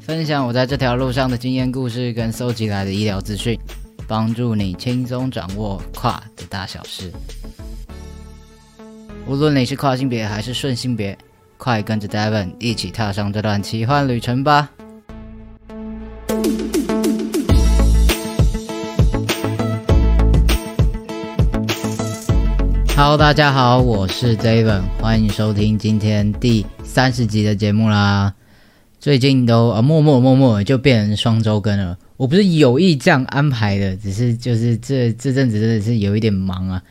分享我在这条路上的经验故事跟搜集来的医疗资讯，帮助你轻松掌握跨的大小事。无论你是跨性别还是顺性别，快跟着 Devon 一起踏上这段奇幻旅程吧！Hello，大家好，我是 Devon，欢迎收听今天第三十集的节目啦。最近都啊默默默默就变成双周更了，我不是有意这样安排的，只是就是这这阵子真的是有一点忙啊。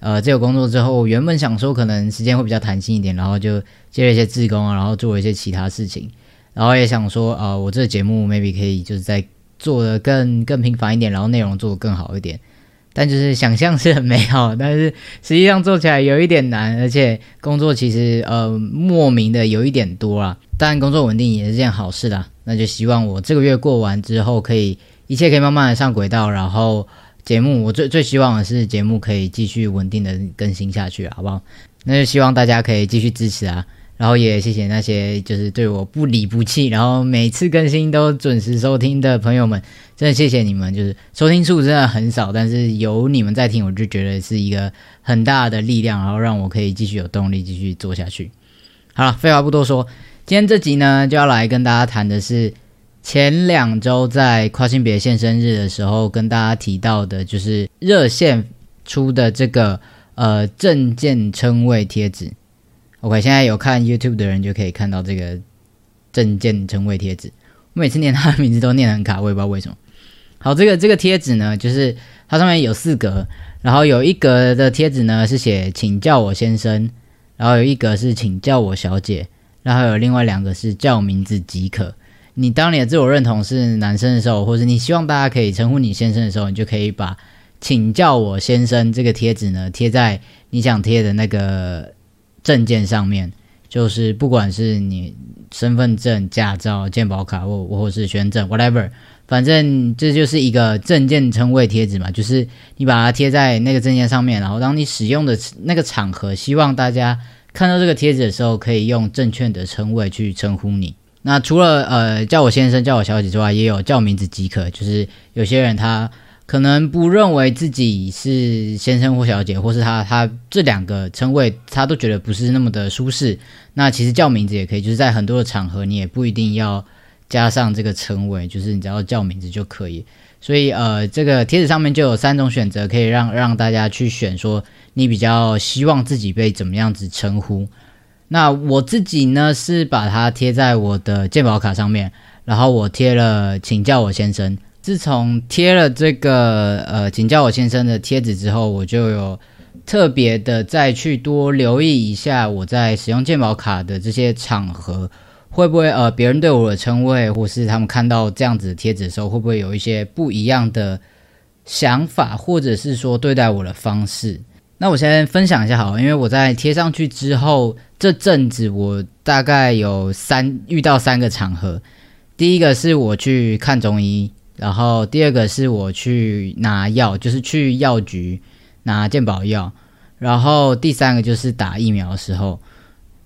呃，这个工作之后，原本想说可能时间会比较弹性一点，然后就接了一些志工啊，然后做一些其他事情，然后也想说啊，我这个节目 maybe 可以就是在做的更更频繁一点，然后内容做的更好一点。但就是想象是很美好，但是实际上做起来有一点难，而且工作其实呃莫名的有一点多啦。但工作稳定也是件好事啦，那就希望我这个月过完之后，可以一切可以慢慢的上轨道，然后节目我最最希望的是节目可以继续稳定的更新下去，好不好？那就希望大家可以继续支持啊。然后也谢谢那些就是对我不离不弃，然后每次更新都准时收听的朋友们，真的谢谢你们。就是收听数真的很少，但是有你们在听，我就觉得是一个很大的力量，然后让我可以继续有动力继续做下去。好了，废话不多说，今天这集呢就要来跟大家谈的是前两周在跨性别现生日的时候跟大家提到的，就是热线出的这个呃证件称谓贴纸。OK，现在有看 YouTube 的人就可以看到这个证件称谓贴纸。我每次念他的名字都念得很卡，我也不知道为什么。好，这个这个贴纸呢，就是它上面有四格，然后有一格的贴纸呢是写“请叫我先生”，然后有一格是“请叫我小姐”，然后有另外两个是“叫名字即可”。你当你的自我认同是男生的时候，或者你希望大家可以称呼你先生的时候，你就可以把“请叫我先生”这个贴纸呢贴在你想贴的那个。证件上面就是不管是你身份证、驾照、健保卡或或是学生证，whatever，反正这就是一个证件称谓贴纸嘛，就是你把它贴在那个证件上面，然后当你使用的那个场合，希望大家看到这个贴纸的时候，可以用正确的称谓去称呼你。那除了呃叫我先生、叫我小姐之外，也有叫名字即可，就是有些人他。可能不认为自己是先生或小姐，或是他他这两个称谓，他都觉得不是那么的舒适。那其实叫名字也可以，就是在很多的场合，你也不一定要加上这个称谓，就是你只要叫名字就可以。所以呃，这个贴纸上面就有三种选择，可以让让大家去选，说你比较希望自己被怎么样子称呼。那我自己呢是把它贴在我的健保卡上面，然后我贴了，请叫我先生。自从贴了这个呃，请叫我先生的贴纸之后，我就有特别的再去多留意一下我在使用健保卡的这些场合，会不会呃别人对我的称谓，或是他们看到这样子的贴纸的时候，会不会有一些不一样的想法，或者是说对待我的方式？那我先分享一下好，因为我在贴上去之后，这阵子我大概有三遇到三个场合，第一个是我去看中医。然后第二个是我去拿药，就是去药局拿健保药。然后第三个就是打疫苗的时候，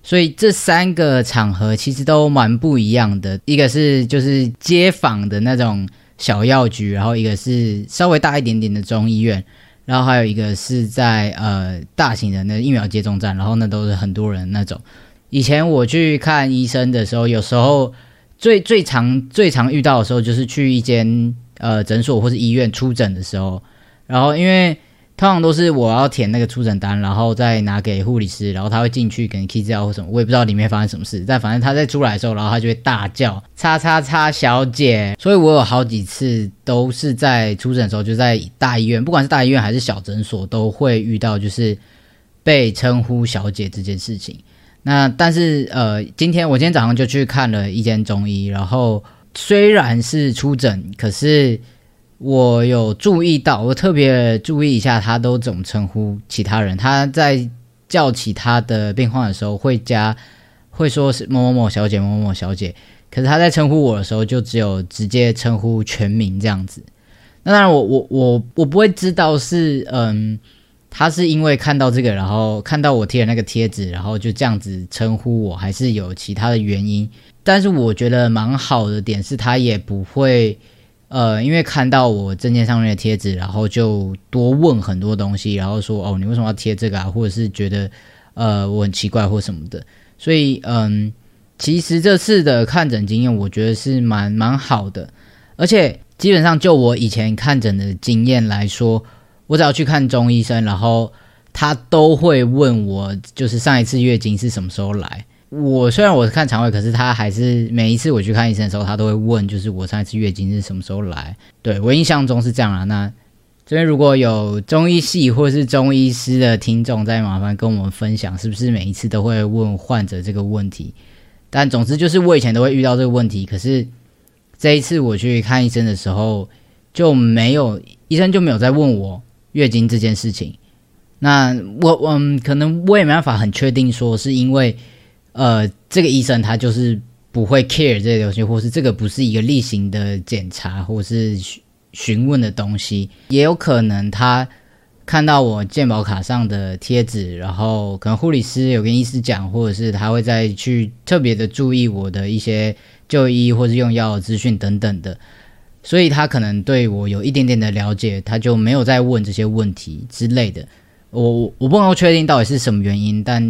所以这三个场合其实都蛮不一样的。一个是就是街坊的那种小药局，然后一个是稍微大一点点的中医院，然后还有一个是在呃大型的那疫苗接种站，然后那都是很多人那种。以前我去看医生的时候，有时候。最最常最常遇到的时候，就是去一间呃诊所或是医院出诊的时候，然后因为通常都是我要填那个出诊单，然后再拿给护理师，然后他会进去给你 key 资料或什么，我也不知道里面发生什么事，但反正他在出来的时候，然后他就会大叫“叉叉叉小姐”，所以我有好几次都是在出诊的时候，就在大医院，不管是大医院还是小诊所，都会遇到就是被称呼小姐这件事情。那但是呃，今天我今天早上就去看了一间中医，然后虽然是出诊，可是我有注意到，我特别注意一下，他都怎么称呼其他人。他在叫其他的病患的时候，会加会说是某某某小姐、某某某小姐，可是他在称呼我的时候，就只有直接称呼全名这样子。那当然，我我我我不会知道是嗯。他是因为看到这个，然后看到我贴的那个贴纸，然后就这样子称呼我，还是有其他的原因？但是我觉得蛮好的点是，他也不会，呃，因为看到我证件上面的贴纸，然后就多问很多东西，然后说哦，你为什么要贴这个啊？或者是觉得呃我很奇怪或什么的。所以嗯，其实这次的看诊经验，我觉得是蛮蛮好的，而且基本上就我以前看诊的经验来说。我只要去看中医生，然后他都会问我，就是上一次月经是什么时候来。我虽然我是看肠胃，可是他还是每一次我去看医生的时候，他都会问，就是我上一次月经是什么时候来。对我印象中是这样啊。那这边如果有中医系或是中医师的听众，再麻烦跟我们分享，是不是每一次都会问患者这个问题？但总之就是我以前都会遇到这个问题，可是这一次我去看医生的时候就没有，医生就没有再问我。月经这件事情，那我我可能我也没办法很确定说是因为，呃，这个医生他就是不会 care 这些东西，或是这个不是一个例行的检查或是询问的东西，也有可能他看到我健保卡上的贴纸，然后可能护理师有跟医师讲，或者是他会再去特别的注意我的一些就医或是用药资讯等等的。所以他可能对我有一点点的了解，他就没有再问这些问题之类的。我我不能够确定到底是什么原因，但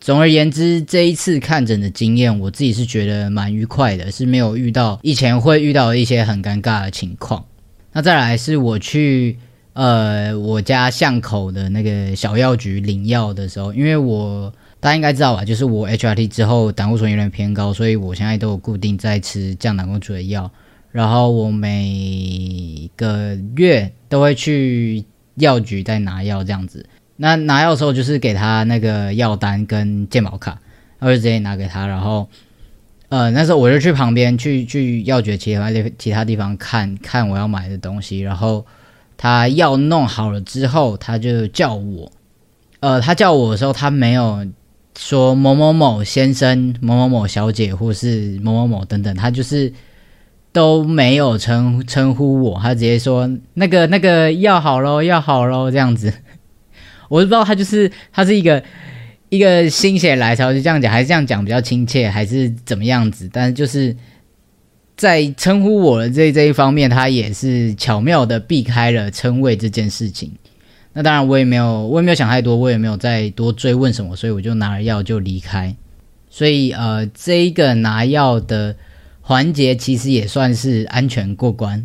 总而言之，这一次看诊的经验，我自己是觉得蛮愉快的，是没有遇到以前会遇到一些很尴尬的情况。那再来是我去呃我家巷口的那个小药局领药的时候，因为我大家应该知道吧，就是我 HRT 之后胆固醇有点偏高，所以我现在都有固定在吃降胆固醇的药。然后我每个月都会去药局再拿药这样子。那拿药的时候就是给他那个药单跟健保卡，我就直接拿给他。然后，呃，那时候我就去旁边去去药局其他地其他地方看看我要买的东西。然后他药弄好了之后，他就叫我，呃，他叫我的时候，他没有说某某某先生、某某某小姐或是某某某等等，他就是。都没有称称呼我，他直接说那个那个要好喽，要好喽这样子，我都不知道他就是他是一个一个心血来潮就这样讲，还是这样讲比较亲切，还是怎么样子？但是就是在称呼我的这这一方面，他也是巧妙的避开了称谓这件事情。那当然我也没有我也没有想太多，我也没有再多追问什么，所以我就拿了药就离开。所以呃，这一个拿药的。环节其实也算是安全过关。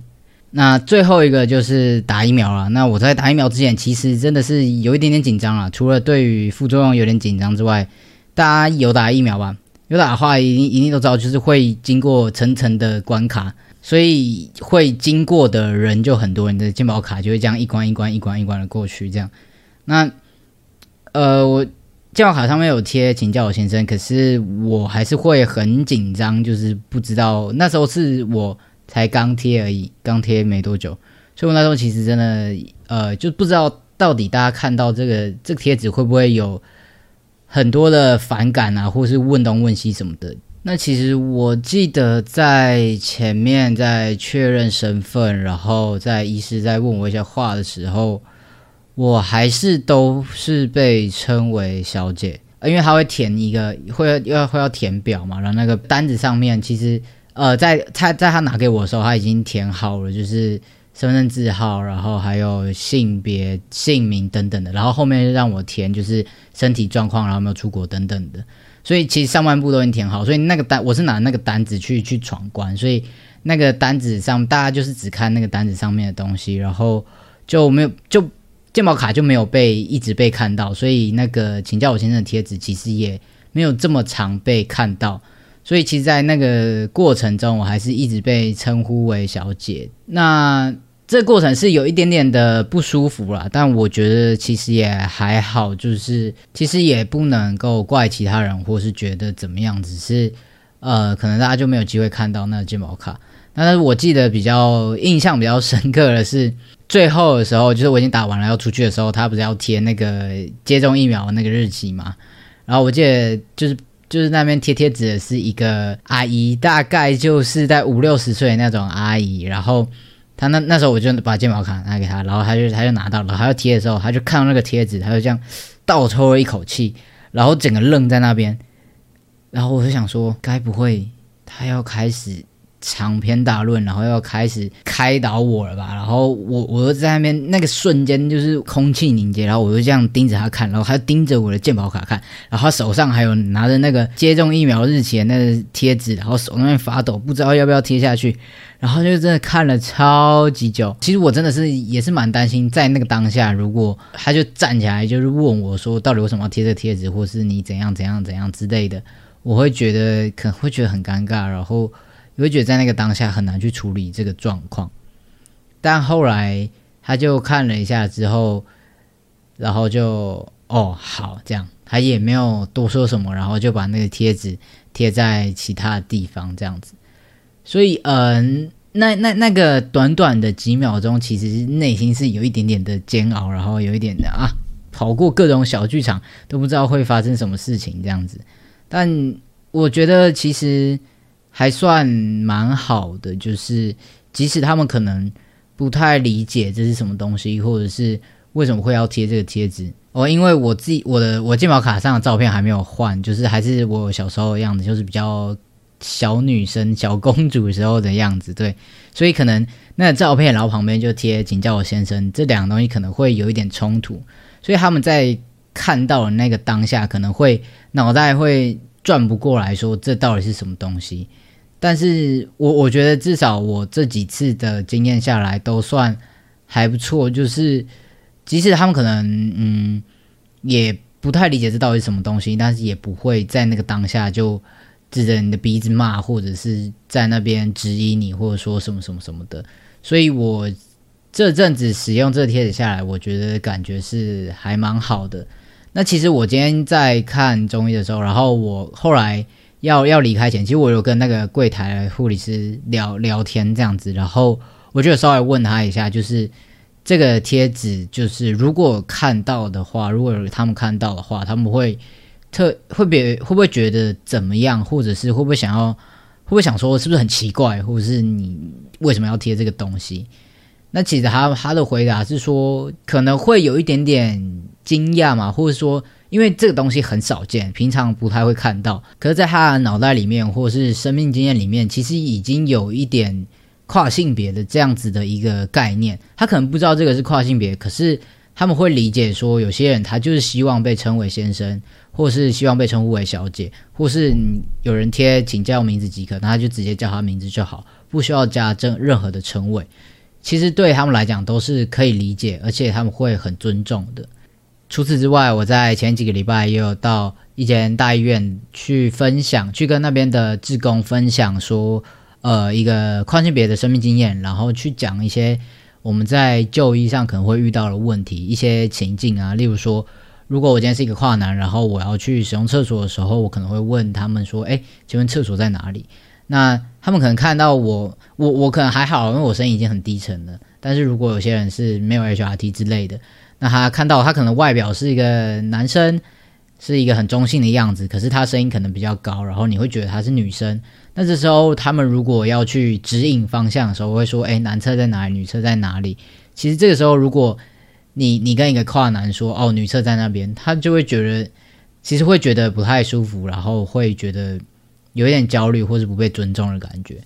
那最后一个就是打疫苗了。那我在打疫苗之前，其实真的是有一点点紧张了。除了对于副作用有点紧张之外，大家有打疫苗吧？有打的话，一定一定都知道，就是会经过层层的关卡。所以会经过的人就很多，人的健保卡就会这样一关一关一关一关的过去。这样，那呃，我健保卡上面有贴，请叫我先生，可是我还是会很紧张，就是不知道那时候是我才刚贴而已，刚贴没多久，所以我那时候其实真的呃就不知道到底大家看到这个这个贴纸会不会有很多的反感啊，或是问东问西什么的。那其实我记得在前面在确认身份，然后在医师在问我一些话的时候，我还是都是被称为小姐，因为他会填一个会要会要填表嘛，然后那个单子上面其实呃在他在他拿给我的时候，他已经填好了，就是身份证字号，然后还有性别、姓名等等的，然后后面让我填就是身体状况，然后没有出国等等的。所以其实上半部都已经填好，所以那个单我是拿那个单子去去闯关，所以那个单子上大家就是只看那个单子上面的东西，然后就没有就健保卡就没有被一直被看到，所以那个请教我先生的贴纸其实也没有这么常被看到，所以其实，在那个过程中，我还是一直被称呼为小姐。那这过程是有一点点的不舒服啦，但我觉得其实也还好，就是其实也不能够怪其他人，或是觉得怎么样，只是呃，可能大家就没有机会看到那个健保卡。但是我记得比较印象比较深刻的是最后的时候，就是我已经打完了要出去的时候，他不是要贴那个接种疫苗的那个日期嘛？然后我记得就是就是那边贴贴纸的是一个阿姨，大概就是在五六十岁那种阿姨，然后。她那那时候我就把健保卡拿给她，然后她就她就拿到了，她要贴的时候，她就看到那个贴纸，她就这样倒抽了一口气，然后整个愣在那边，然后我就想说，该不会她要开始？长篇大论，然后要开始开导我了吧？然后我我就在那边那个瞬间就是空气凝结，然后我就这样盯着他看，然后他盯着我的健保卡看，然后他手上还有拿着那个接种疫苗日期的那个贴纸，然后手那边发抖，不知道要不要贴下去，然后就真的看了超级久。其实我真的是也是蛮担心，在那个当下，如果他就站起来就是问我说，到底为什么要贴这个贴纸，或是你怎样怎样怎样之类的，我会觉得可能会觉得很尴尬，然后。你会觉得在那个当下很难去处理这个状况，但后来他就看了一下之后，然后就哦好这样，他也没有多说什么，然后就把那个贴纸贴在其他地方这样子。所以嗯，那那那个短短的几秒钟，其实内心是有一点点的煎熬，然后有一点的啊，跑过各种小剧场，都不知道会发生什么事情这样子。但我觉得其实。还算蛮好的，就是即使他们可能不太理解这是什么东西，或者是为什么会要贴这个贴纸。哦，因为我自己我的我健保卡上的照片还没有换，就是还是我小时候的样子，就是比较小女生、小公主时候的样子，对，所以可能那照片然后旁边就贴“请叫我先生”，这两个东西可能会有一点冲突，所以他们在看到的那个当下，可能会脑袋会转不过来说这到底是什么东西。但是我我觉得至少我这几次的经验下来都算还不错，就是即使他们可能嗯也不太理解这到底是什么东西，但是也不会在那个当下就指着你的鼻子骂，或者是在那边质疑你，或者说什么什么什么的。所以我这阵子使用这贴纸下来，我觉得感觉是还蛮好的。那其实我今天在看中医的时候，然后我后来。要要离开前，其实我有跟那个柜台护理师聊聊天这样子，然后我就稍微问他一下，就是这个贴纸，就是如果看到的话，如果他们看到的话，他们会特会别会不会觉得怎么样，或者是会不会想要会不会想说是不是很奇怪，或者是你为什么要贴这个东西？那其实他他的回答是说，可能会有一点点惊讶嘛，或者说。因为这个东西很少见，平常不太会看到。可是，在他的脑袋里面，或是生命经验里面，其实已经有一点跨性别的这样子的一个概念。他可能不知道这个是跨性别，可是他们会理解说，有些人他就是希望被称为先生，或是希望被称呼为小姐，或是有人贴请叫名字即可，那他就直接叫他名字就好，不需要加任任何的称谓。其实对他们来讲都是可以理解，而且他们会很尊重的。除此之外，我在前几个礼拜也有到一间大医院去分享，去跟那边的志工分享说，呃一个跨性别的生命经验，然后去讲一些我们在就医上可能会遇到的问题，一些情境啊，例如说，如果我今天是一个跨男，然后我要去使用厕所的时候，我可能会问他们说：“哎，请问厕所在哪里？”那他们可能看到我，我我可能还好，因为我声音已经很低沉了。但是如果有些人是没有 HRT 之类的，那他看到他可能外表是一个男生，是一个很中性的样子，可是他声音可能比较高，然后你会觉得他是女生。那这时候他们如果要去指引方向的时候，会说：“哎，男厕在哪里？女厕在哪里？”其实这个时候，如果你你跟一个跨男说：“哦，女厕在那边”，他就会觉得其实会觉得不太舒服，然后会觉得。有一点焦虑或是不被尊重的感觉，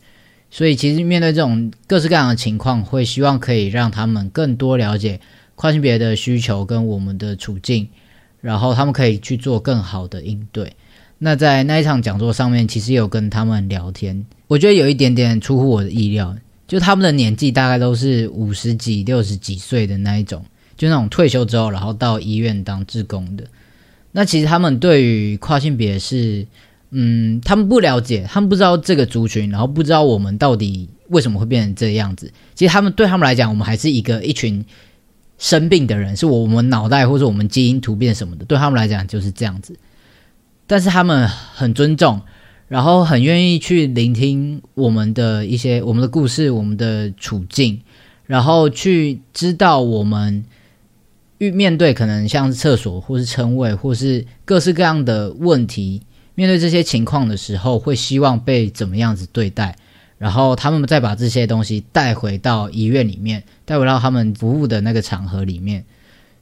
所以其实面对这种各式各样的情况，会希望可以让他们更多了解跨性别的需求跟我们的处境，然后他们可以去做更好的应对。那在那一场讲座上面，其实有跟他们聊天，我觉得有一点点出乎我的意料，就他们的年纪大概都是五十几、六十几岁的那一种，就那种退休之后然后到医院当志工的。那其实他们对于跨性别是。嗯，他们不了解，他们不知道这个族群，然后不知道我们到底为什么会变成这样子。其实他们对他们来讲，我们还是一个一群生病的人，是我们脑袋或者我们基因突变什么的，对他们来讲就是这样子。但是他们很尊重，然后很愿意去聆听我们的一些我们的故事、我们的处境，然后去知道我们遇面对可能像是厕所或是称谓或是各式各样的问题。面对这些情况的时候，会希望被怎么样子对待？然后他们再把这些东西带回到医院里面，带回到他们服务的那个场合里面。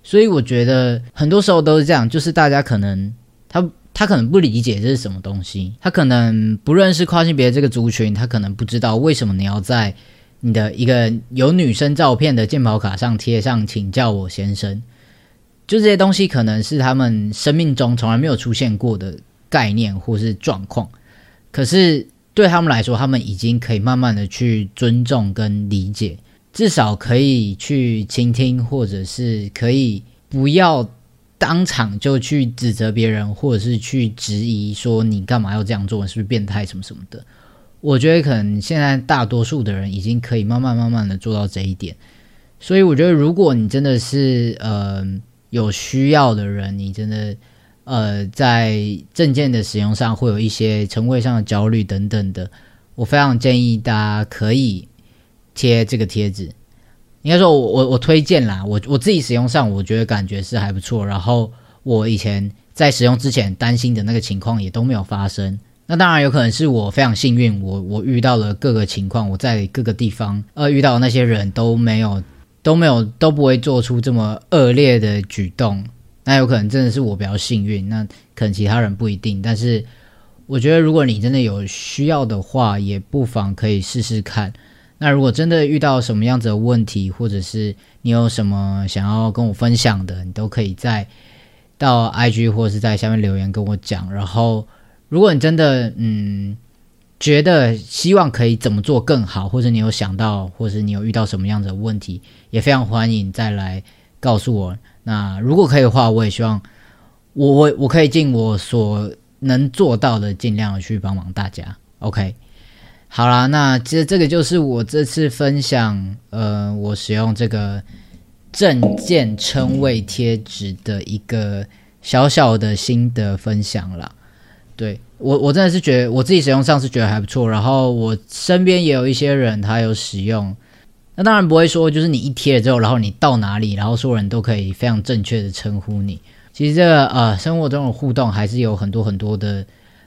所以我觉得很多时候都是这样，就是大家可能他他可能不理解这是什么东西，他可能不认识跨性别这个族群，他可能不知道为什么你要在你的一个有女生照片的健保卡上贴上“请叫我先生”，就这些东西可能是他们生命中从来没有出现过的。概念或是状况，可是对他们来说，他们已经可以慢慢的去尊重跟理解，至少可以去倾听，或者是可以不要当场就去指责别人，或者是去质疑说你干嘛要这样做，是不是变态什么什么的。我觉得可能现在大多数的人已经可以慢慢慢慢的做到这一点，所以我觉得如果你真的是呃有需要的人，你真的。呃，在证件的使用上会有一些称谓上的焦虑等等的，我非常建议大家可以贴这个贴纸。应该说，我我我推荐啦，我我自己使用上，我觉得感觉是还不错。然后我以前在使用之前担心的那个情况也都没有发生。那当然有可能是我非常幸运，我我遇到了各个情况，我在各个地方呃遇到那些人都没有都没有都不会做出这么恶劣的举动。那有可能真的是我比较幸运，那可能其他人不一定。但是我觉得，如果你真的有需要的话，也不妨可以试试看。那如果真的遇到什么样子的问题，或者是你有什么想要跟我分享的，你都可以在到 IG 或者是在下面留言跟我讲。然后，如果你真的嗯觉得希望可以怎么做更好，或者你有想到，或者是你有遇到什么样子的问题，也非常欢迎再来告诉我。那如果可以的话，我也希望我我我可以尽我所能做到的，尽量去帮忙大家。OK，好啦，那其实这个就是我这次分享，呃，我使用这个证件称谓贴纸的一个小小的心得分享啦。对我我真的是觉得我自己使用上是觉得还不错，然后我身边也有一些人他有使用。那当然不会说，就是你一贴了之后，然后你到哪里，然后所有人都可以非常正确的称呼你。其实这个呃，生活中的互动还是有很多很多的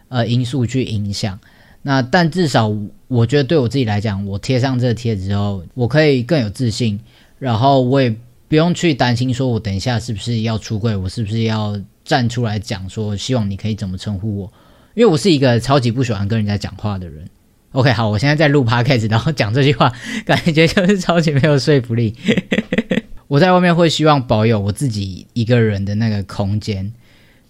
呃因素去影响。那但至少我觉得对我自己来讲，我贴上这个贴纸之后，我可以更有自信，然后我也不用去担心说我等一下是不是要出柜，我是不是要站出来讲说希望你可以怎么称呼我，因为我是一个超级不喜欢跟人家讲话的人。OK，好，我现在在录 Podcast，然后讲这句话，感觉就是超级没有说服力。我在外面会希望保有我自己一个人的那个空间，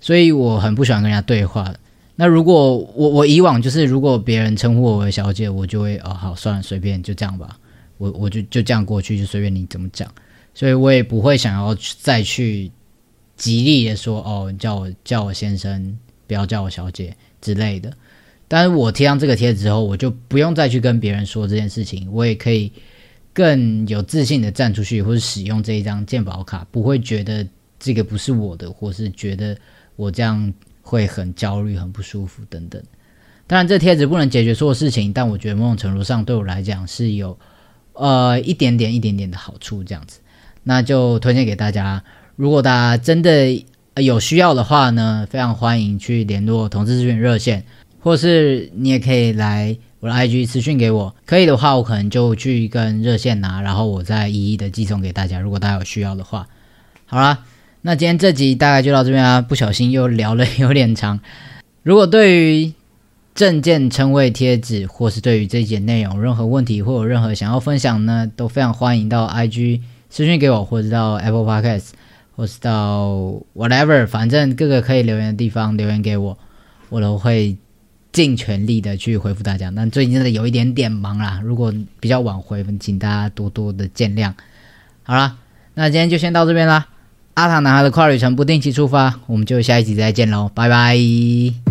所以我很不喜欢跟人家对话。那如果我我以往就是如果别人称呼我为小姐，我就会哦好算了，随便就这样吧，我我就就这样过去，就随便你怎么讲，所以我也不会想要再去极力的说哦叫我叫我先生，不要叫我小姐之类的。但是我贴上这个贴纸之后，我就不用再去跟别人说这件事情，我也可以更有自信的站出去，或者使用这一张鉴宝卡，不会觉得这个不是我的，或是觉得我这样会很焦虑、很不舒服等等。当然，这贴纸不能解决所有事情，但我觉得某种程度上对我来讲是有呃一点点、一点点的好处，这样子，那就推荐给大家。如果大家真的有需要的话呢，非常欢迎去联络同志咨询热线，或是你也可以来我的 IG 私讯给我。可以的话，我可能就去跟热线拿，然后我再一一的寄送给大家。如果大家有需要的话，好啦，那今天这集大概就到这边啊，不小心又聊了有点长。如果对于证件称谓贴纸，或是对于这一节内容任何问题或有任何想要分享呢，都非常欢迎到 IG 私讯给我，或者到 Apple Podcast，或是到 whatever，反正各个可以留言的地方留言给我，我都会尽全力的去回复大家。但最近真的有一点点忙啦，如果比较晚回，请大家多多的见谅。好啦，那今天就先到这边啦。阿塔男孩的跨旅程不定期出发，我们就下一集再见喽，拜拜。